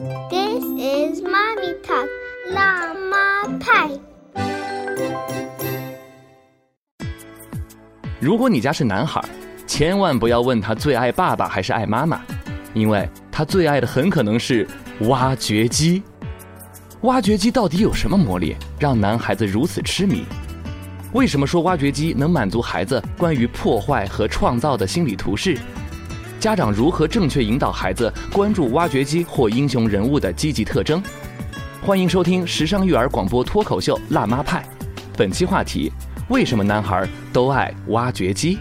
This is mommy talk，辣妈派。如果你家是男孩，千万不要问他最爱爸爸还是爱妈妈，因为他最爱的很可能是挖掘机。挖掘机到底有什么魔力，让男孩子如此痴迷？为什么说挖掘机能满足孩子关于破坏和创造的心理图示？家长如何正确引导孩子关注挖掘机或英雄人物的积极特征？欢迎收听时尚育儿广播脱口秀《辣妈派》，本期话题。为什么男孩都爱挖掘机？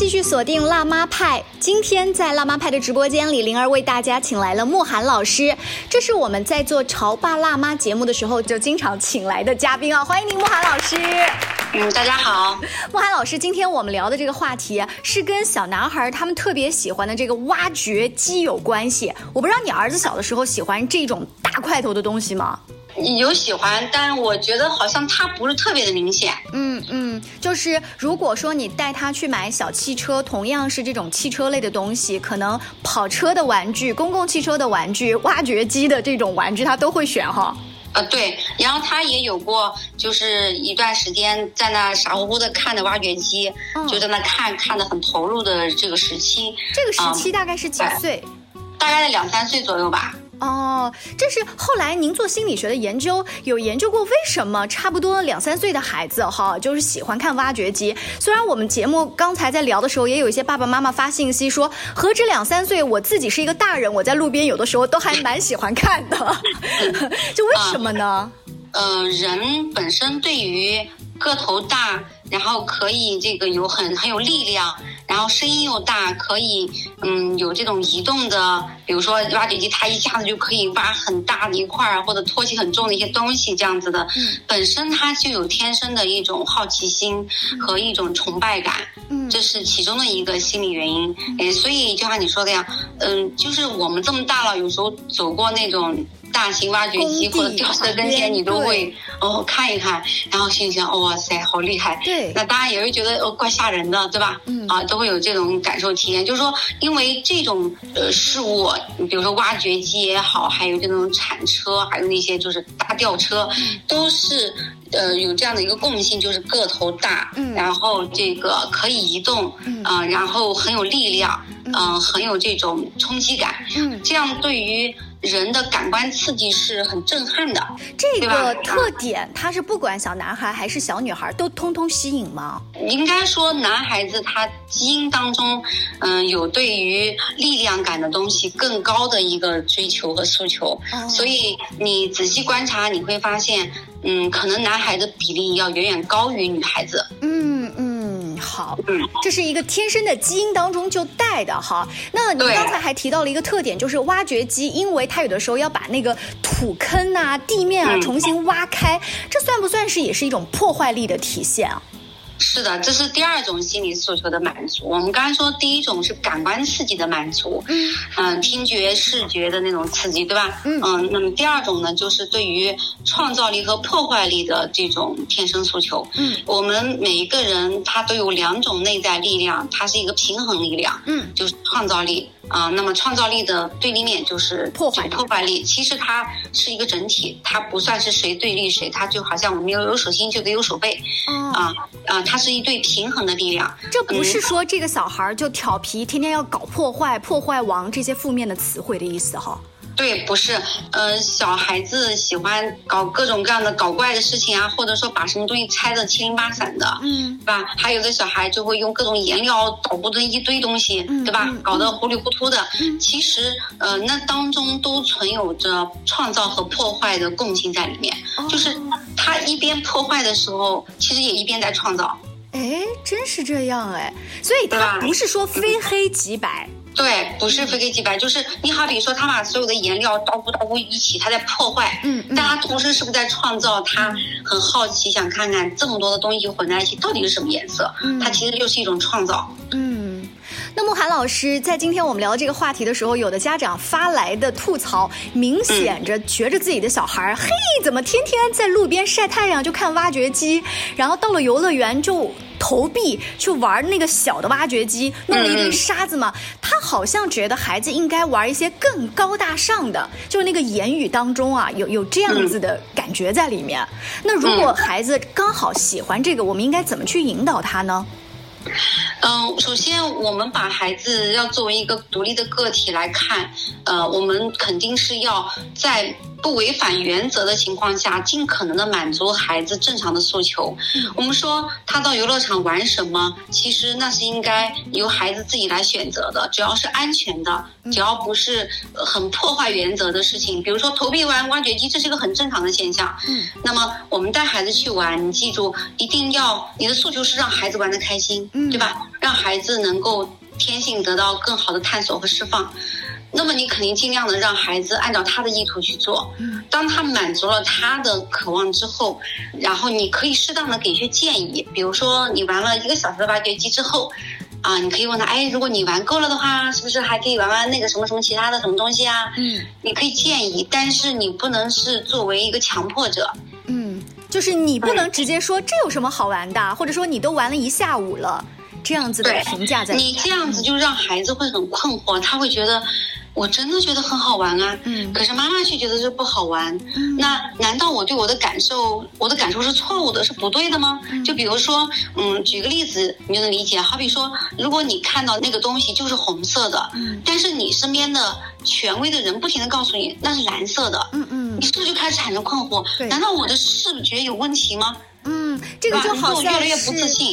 继续锁定辣妈派。今天在辣妈派的直播间里，灵儿为大家请来了慕寒老师，这是我们在做潮爸辣妈节目的时候就经常请来的嘉宾啊！欢迎您，慕寒老师。嗯，大家好，慕寒老师，今天我们聊的这个话题是跟小男孩他们特别喜欢的这个挖掘机有关系。我不知道你儿子小的时候喜欢这种大块头的东西吗？有喜欢，但我觉得好像他不是特别的明显。嗯嗯，就是如果说你带他去买小汽车，同样是这种汽车类的东西，可能跑车的玩具、公共汽车的玩具、挖掘机的这种玩具，他都会选哈。呃，对，然后他也有过，就是一段时间在那傻乎乎的看着挖掘机，就在那看看的很投入的这个时期。这个时期大概是几岁？大概在两三岁左右吧。哦，这是后来您做心理学的研究，有研究过为什么差不多两三岁的孩子哈，就是喜欢看挖掘机。虽然我们节目刚才在聊的时候，也有一些爸爸妈妈发信息说，何止两三岁，我自己是一个大人，我在路边有的时候都还蛮喜欢看的，就为什么呢？呃，人本身对于个头大。然后可以这个有很很有力量，然后声音又大，可以嗯有这种移动的，比如说挖掘机，它一下子就可以挖很大的一块儿，或者托起很重的一些东西，这样子的。嗯。本身它就有天生的一种好奇心和一种崇拜感，嗯，这是其中的一个心理原因。哎，所以就像你说的呀，嗯，就是我们这么大了，有时候走过那种。大型挖掘机或者吊车跟前，你都会哦看一看，然后心想哇塞，好厉害。对，那大家也会觉得哦怪吓人的，对吧？嗯，啊，都会有这种感受体验。就是说，因为这种呃事物，比如说挖掘机也好，还有这种铲车，还有那些就是大吊车，都是呃有这样的一个共性，就是个头大，嗯，然后这个可以移动，嗯，然后很有力量，嗯，很有这种冲击感，嗯，这样对于。人的感官刺激是很震撼的，这个特点，它是不管小男孩还是小女孩都通通吸引吗？应该说，男孩子他基因当中，嗯，有对于力量感的东西更高的一个追求和诉求，所以你仔细观察，你会发现，嗯，可能男孩子比例要远远高于女孩子。嗯嗯。好，这是一个天生的基因当中就带的哈。那您刚才还提到了一个特点，就是挖掘机，因为它有的时候要把那个土坑啊、地面啊重新挖开，这算不算是也是一种破坏力的体现啊？是的，这是第二种心理诉求的满足。我们刚才说第一种是感官刺激的满足，嗯，嗯，听觉、视觉的那种刺激，对吧？嗯，嗯，那么第二种呢，就是对于创造力和破坏力的这种天生诉求。嗯，我们每一个人他都有两种内在力量，它是一个平衡力量，嗯，就是创造力。啊，那么创造力的对立面就是破坏破坏力。其实它是一个整体，它不算是谁对立谁，它就好像我们有有手心就得有手背。啊啊，它是一对平衡的力量。这不是说这个小孩就调皮，天天要搞破坏、破坏王这些负面的词汇的意思哈。对，不是，呃，小孩子喜欢搞各种各样的搞怪的事情啊，或者说把什么东西拆的七零八散的，嗯，对吧？还有的小孩就会用各种颜料捣鼓的一堆东西，对吧？搞得糊里糊涂的。其实，呃，那当中都存有着创造和破坏的共性在里面，就是他一边破坏的时候，其实也一边在创造。哎，真是这样哎，所以他不是说非黑即白。对，不是非黑即白，就是你好比说，他把所有的颜料捣鼓捣鼓一起，他在破坏，嗯，但他同时是不是在创造？他很好奇，想看看这么多的东西混在一起到底是什么颜色？嗯，它其实就是一种创造。嗯，那慕寒老师在今天我们聊这个话题的时候，有的家长发来的吐槽，明显着觉着自己的小孩，嘿，怎么天天在路边晒太阳就看挖掘机，然后到了游乐园就。投币去玩那个小的挖掘机，弄了一堆沙子嘛。他好像觉得孩子应该玩一些更高大上的，就是那个言语当中啊，有有这样子的感觉在里面。那如果孩子刚好喜欢这个，我们应该怎么去引导他呢？嗯，首先我们把孩子要作为一个独立的个体来看，呃，我们肯定是要在。不违反原则的情况下，尽可能的满足孩子正常的诉求。我们说他到游乐场玩什么，其实那是应该由孩子自己来选择的，只要是安全的，只要不是很破坏原则的事情。比如说投币玩挖掘机，这是一个很正常的现象。嗯，那么我们带孩子去玩，你记住，一定要你的诉求是让孩子玩的开心，对吧？让孩子能够天性得到更好的探索和释放。那么你肯定尽量的让孩子按照他的意图去做。当他满足了他的渴望之后，然后你可以适当的给一些建议，比如说你玩了一个小时的挖掘机之后，啊，你可以问他，哎，如果你玩够了的话，是不是还可以玩玩那个什么什么其他的什么东西啊？嗯，你可以建议，但是你不能是作为一个强迫者。嗯，就是你不能直接说这有什么好玩的，或者说你都玩了一下午了，这样子的评价在。你这样子就让孩子会很困惑，他会觉得。我真的觉得很好玩啊，嗯，可是妈妈却觉得这不好玩，嗯，那难道我对我的感受，我的感受是错误的，是不对的吗？就比如说，嗯，举个例子，你就能理解。好比说，如果你看到那个东西就是红色的，嗯，但是你身边的权威的人不停的告诉你那是蓝色的，嗯嗯，你是不是就开始产生困惑？难道我的视觉有问题吗？嗯，这个就好像是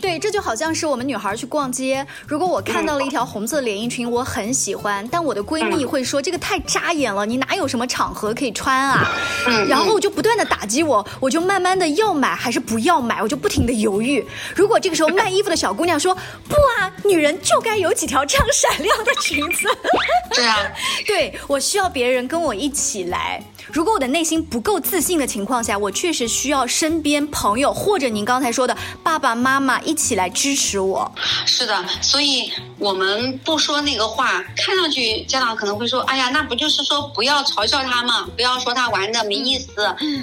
对，这就好像是我们女孩去逛街，如果我看到了一条红色连衣裙，我很喜欢，但我的闺蜜会说这个太扎眼了，你哪有什么场合可以穿啊？然后就不断的打击我，我就慢慢的要买还是不要买，我就不停的犹豫。如果这个时候卖衣服的小姑娘说不啊，女人就该有几条这样闪亮的裙子，对啊，对我需要别人跟我一起来。如果我的内心不够自信的情况下，我确实需要身边朋友或者您刚才说的爸爸妈妈一起来支持我。是的，所以我们不说那个话，看上去家长可能会说：“哎呀，那不就是说不要嘲笑他吗？不要说他玩的没意思，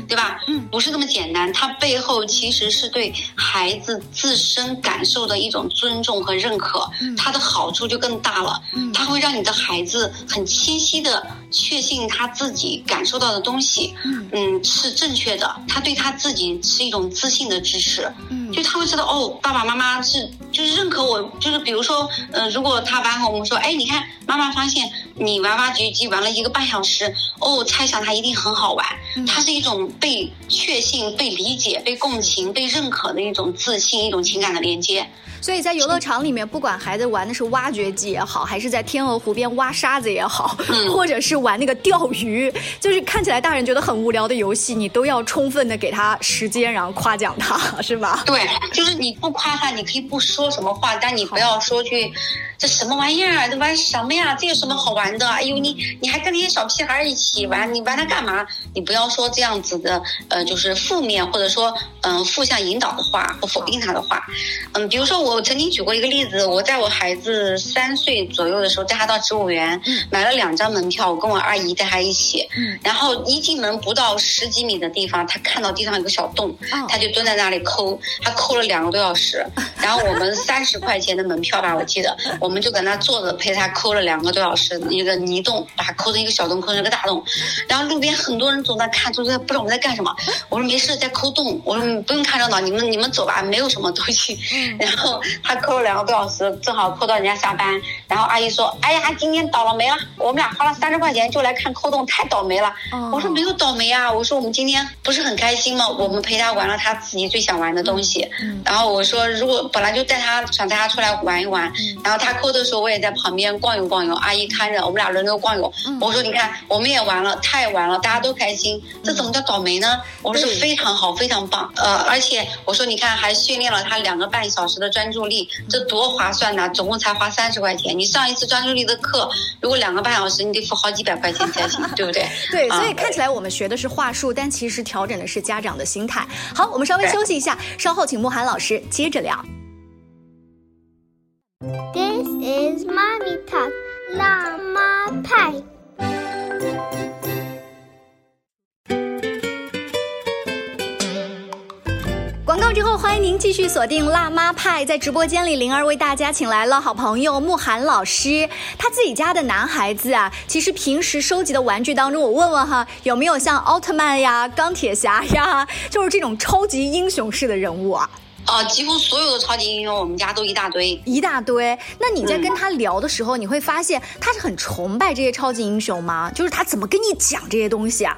对吧？”嗯，不是这么简单，他背后其实是对孩子自身感受的一种尊重和认可，他的好处就更大了。嗯，它会让你的孩子很清晰的确信他自己感受到。的东西，嗯，是正确的。他对他自己是一种自信的支持，嗯，就他会知道哦，爸爸妈妈是就是认可我，就是比如说，嗯，如果他玩和我们说，哎，你看妈妈发现你玩挖掘机玩了一个半小时，哦，猜想他一定很好玩。它是一种被确信、被理解、被共情、被认可的一种自信、一种情感的连接。所以在游乐场里面，不管孩子玩的是挖掘机也好，还是在天鹅湖边挖沙子也好，或者是玩那个钓鱼，就是看起来大人觉得很无聊的游戏，你都要充分的给他时间，然后夸奖他，是吧？对，就是你不夸他，你可以不说什么话，但你不要说去。这什么玩意儿？这玩什么呀？这有什么好玩的？哎呦，你你还跟那些小屁孩一起玩，你玩它干嘛？你不要说这样子的，呃，就是负面或者说嗯负向引导的话或否定他的话。嗯，比如说我曾经举过一个例子，我在我孩子三岁左右的时候带他到植物园，买了两张门票，我跟我阿姨带他一起。然后一进门不到十几米的地方，他看到地上有个小洞，他就蹲在那里抠，他抠了两个多小时。然后我们三十块钱的门票吧，我记得。我们就搁那坐着陪他抠了两个多小时，一个泥洞，把它抠成一个小洞，抠成一个大洞。然后路边很多人总在看，都在不知道我们在干什么。我说没事，在抠洞。我说不用看热闹，你们你们走吧，没有什么东西。然后他抠了两个多小时，正好抠到人家下班。然后阿姨说：“哎呀，今天倒了霉了，我们俩花了三十块钱就来看抠洞，太倒霉了。”我说没有倒霉啊，我说我们今天不是很开心吗？我们陪他玩了他自己最想玩的东西。然后我说如果本来就带他想带他出来玩一玩，然后他。抠的时候我也在旁边逛悠逛悠，阿姨看着，我们俩轮流逛悠。我说你看，我们也玩了，他也玩了，大家都开心，这怎么叫倒霉呢？我说非常好，非常棒。呃，而且我说你看，还训练了他两个半小时的专注力，这多划算呐！总共才花三十块钱。你上一次专注力的课，如果两个半小时，你得付好几百块钱才行，对不对？对，所以看起来我们学的是话术，但其实调整的是家长的心态。好，我们稍微休息一下，稍后请慕寒老师接着聊。This is mommy talk，辣妈派。广告之后，欢迎您继续锁定辣妈派，在直播间里，灵儿为大家请来了好朋友慕寒老师。他自己家的男孩子啊，其实平时收集的玩具当中，我问问哈，有没有像奥特曼呀、钢铁侠呀，就是这种超级英雄式的人物啊？呃，几乎所有的超级英雄，我们家都一大堆。一大堆。那你在跟他聊的时候，你会发现他是很崇拜这些超级英雄吗？就是他怎么跟你讲这些东西啊？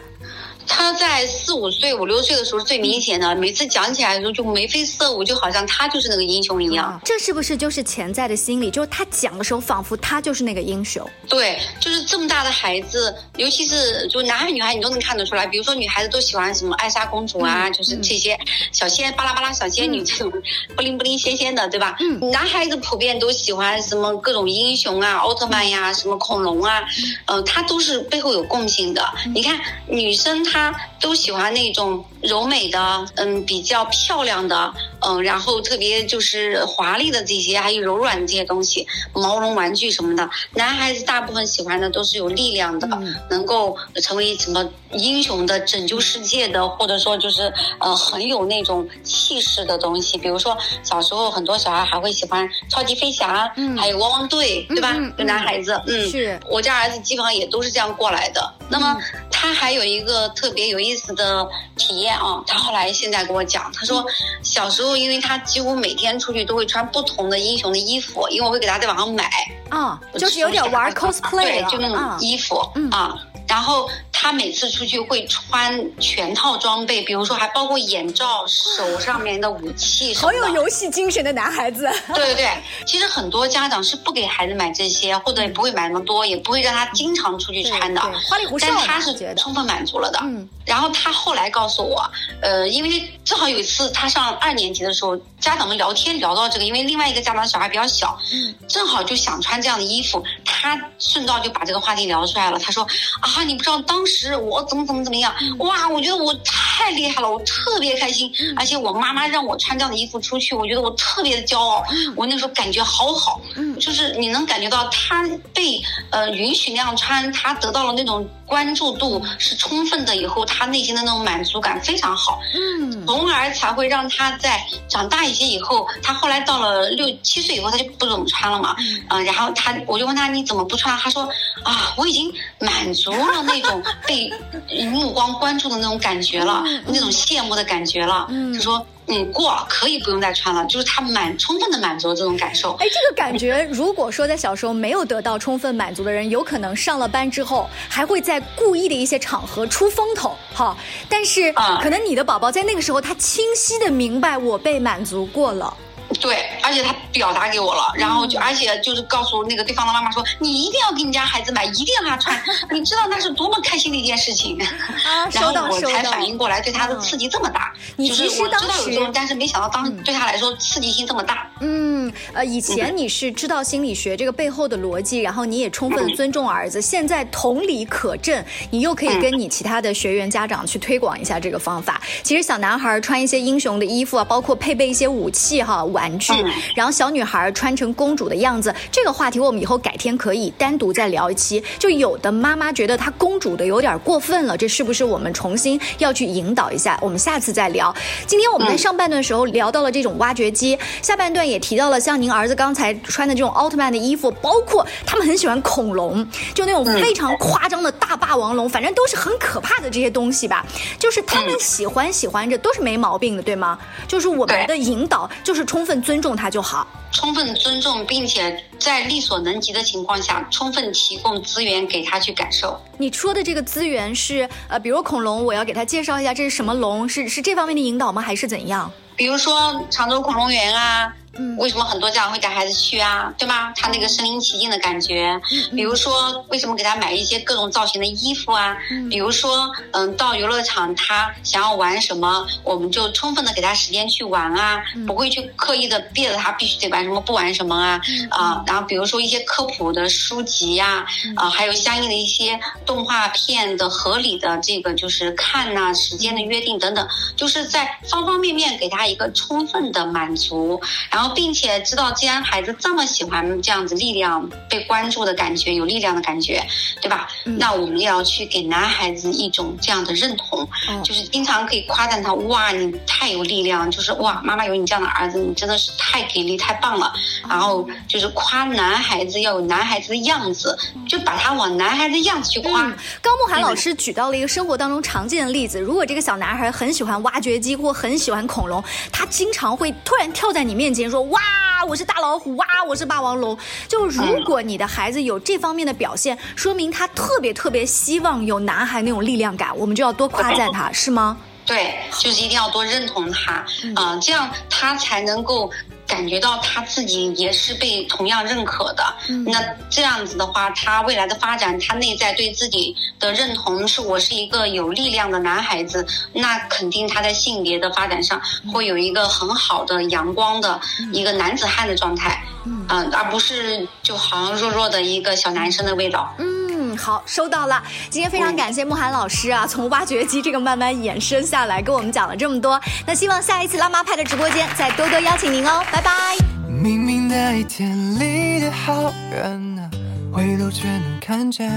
他在四五岁、五六岁的时候最明显的，每次讲起来的时候就眉飞色舞，就好像他就是那个英雄一样。这是不是就是潜在的心理？就是他讲的时候，仿佛他就是那个英雄。对，就是这么大的孩子，尤其是就男孩女孩，你都能看得出来。比如说女孩子都喜欢什么艾莎公主啊，就是这些小仙巴拉巴拉小仙女这种不灵不灵仙仙的，对吧？嗯。男孩子普遍都喜欢什么各种英雄啊，奥特曼呀，什么恐龙啊，嗯，他都是背后有共性的。你看女生她。他都喜欢那种柔美的，嗯，比较漂亮的，嗯，然后特别就是华丽的这些，还有柔软的这些东西，毛绒玩具什么的。男孩子大部分喜欢的都是有力量的，能够成为什么英雄的、拯救世界的，或者说就是呃很有那种气势的东西。比如说小时候很多小孩还会喜欢超级飞侠，嗯，还有汪汪队，对吧？就男孩子，嗯，是我家儿子基本上也都是这样过来的。那么他还有一个特别有意思的体验啊，他后来现在跟我讲，他说小时候因为他几乎每天出去都会穿不同的英雄的衣服，因为我会给他在网上买。啊，就是有点玩 cosplay 对，就那种衣服啊。然后他每次出去会穿全套装备，比如说还包括眼罩、手上面的武器什么的。好有游戏精神的男孩子。对对对，其实很多家长是不给孩子买这些，或者也不会买那么多，也不会让他经常出去穿的。花里胡哨。但他是充分满足了的。嗯。然后他后来告诉我，呃，因为正好有一次他上二年级的时候，家长们聊天聊到这个，因为另外一个家长小孩比较小，嗯，正好就想穿这样的衣服，他顺道就把这个话题聊出来了。他说啊，你不知道当时我怎么怎么怎么样，哇，我觉得我太厉害了，我特别开心，而且我妈妈让我穿这样的衣服出去，我觉得我特别的骄傲，我那时候感觉好好，嗯，就是你能感觉到他被呃允许那样穿，他得到了那种。关注度是充分的，以后他内心的那种满足感非常好，嗯，从而才会让他在长大一些以后，他后来到了六七岁以后，他就不怎么穿了嘛，嗯，然后他我就问他你怎么不穿？他说啊，我已经满足了那种被 目光关注的那种感觉了，那种羡慕的感觉了，嗯他说。嗯，过了可以不用再穿了，就是他满充分的满足这种感受。哎，这个感觉，如果说在小时候没有得到充分满足的人，有可能上了班之后还会在故意的一些场合出风头，哈。但是，可能你的宝宝在那个时候，他清晰的明白我被满足过了。对，而且他表达给我了，然后就而且就是告诉那个对方的妈妈说，你一定要给你家孩子买，一定要让他穿，你知道那是多么开心的一件事情。啊，然后我才反应过来，对他的刺激这么大。你其实当时，但是没想到当对他来说刺激性这么大。嗯，呃，以前你是知道心理学这个背后的逻辑，然后你也充分尊重儿子，现在同理可证，你又可以跟你其他的学员家长去推广一下这个方法。其实小男孩穿一些英雄的衣服啊，包括配备一些武器哈。玩具，然后小女孩穿成公主的样子，这个话题我们以后改天可以单独再聊一期。就有的妈妈觉得她公主的有点过分了，这是不是我们重新要去引导一下？我们下次再聊。今天我们在上半段的时候聊到了这种挖掘机，下半段也提到了像您儿子刚才穿的这种奥特曼的衣服，包括他们很喜欢恐龙，就那种非常夸张的大霸王龙，反正都是很可怕的这些东西吧。就是他们喜欢喜欢着都是没毛病的，对吗？就是我们的引导就是充。充分尊重他就好，充分尊重，并且在力所能及的情况下，充分提供资源给他去感受。你说的这个资源是呃，比如恐龙，我要给他介绍一下这是什么龙，是是这方面的引导吗？还是怎样？比如说常州恐龙园啊。为什么很多家长会带孩子去啊？对吗？他那个身临其境的感觉。比如说，为什么给他买一些各种造型的衣服啊？比如说，嗯，到游乐场他想要玩什么，我们就充分的给他时间去玩啊，不会去刻意的逼着他必须得玩什么不玩什么啊啊。然后比如说一些科普的书籍呀，啊，还有相应的一些动画片的合理的这个就是看呐，时间的约定等等，就是在方方面面给他一个充分的满足，然后。后并且知道，既然孩子这么喜欢这样子力量被关注的感觉，有力量的感觉，对吧？那我们也要去给男孩子一种这样的认同，就是经常可以夸赞他，哇，你太有力量，就是哇，妈妈有你这样的儿子，你真的是太给力、太棒了。然后就是夸男孩子要有男孩子的样子，就把他往男孩子样子去夸。高慕涵老师举到了一个生活当中常见的例子，如果这个小男孩很喜欢挖掘机或很喜欢恐龙，他经常会突然跳在你面前说，哇，我是大老虎，哇，我是霸王龙。就如果你的孩子有这方面的表现，说明他特别特别希望有男孩那种力量感，我们就要多夸赞他，是吗？对，就是一定要多认同他，嗯，这样他才能够感觉到他自己也是被同样认可的。那这样子的话，他未来的发展，他内在对自己的认同是我是一个有力量的男孩子，那肯定他在性别的发展上会有一个很好的阳光的一个男子汉的状态，嗯，而不是就好像弱弱的一个小男生的味道。好，收到了。今天非常感谢慕寒老师啊，从挖掘机这个慢慢延伸下来，跟我们讲了这么多。那希望下一次辣妈派的直播间再多多邀请您哦，拜拜。明明那一天离得好远啊，回头却能看见。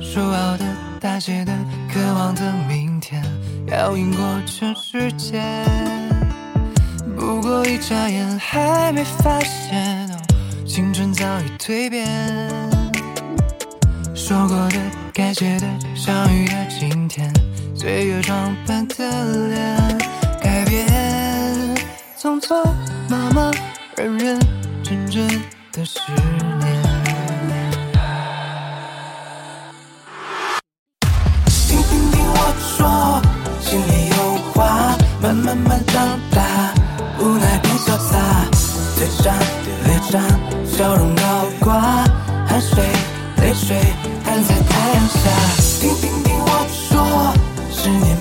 说好的、大写的、渴望的明天，要赢过全世界。不过一眨眼，还没发现，青春早已蜕变。说过的、该写的、相遇的今天，岁月装扮的脸改变，匆匆忙忙、认认真真的十年。听听听我说，心里有话，慢慢慢长大，无奈变潇洒，嘴上脸上笑容高挂，汗水泪水。站在太阳下，听听听我说，十年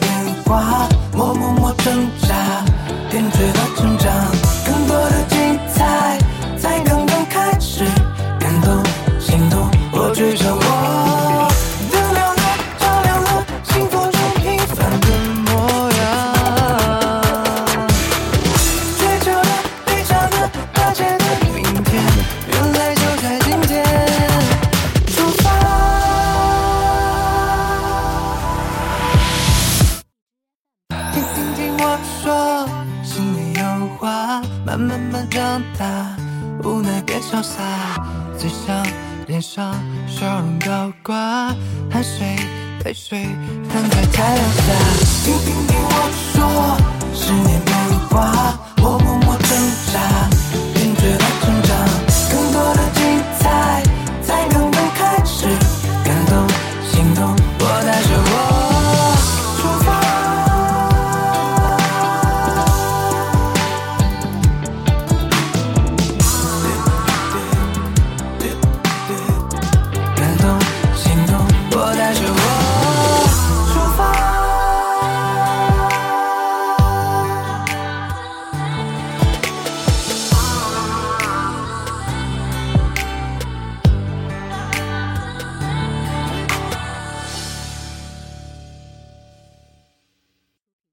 ding dong.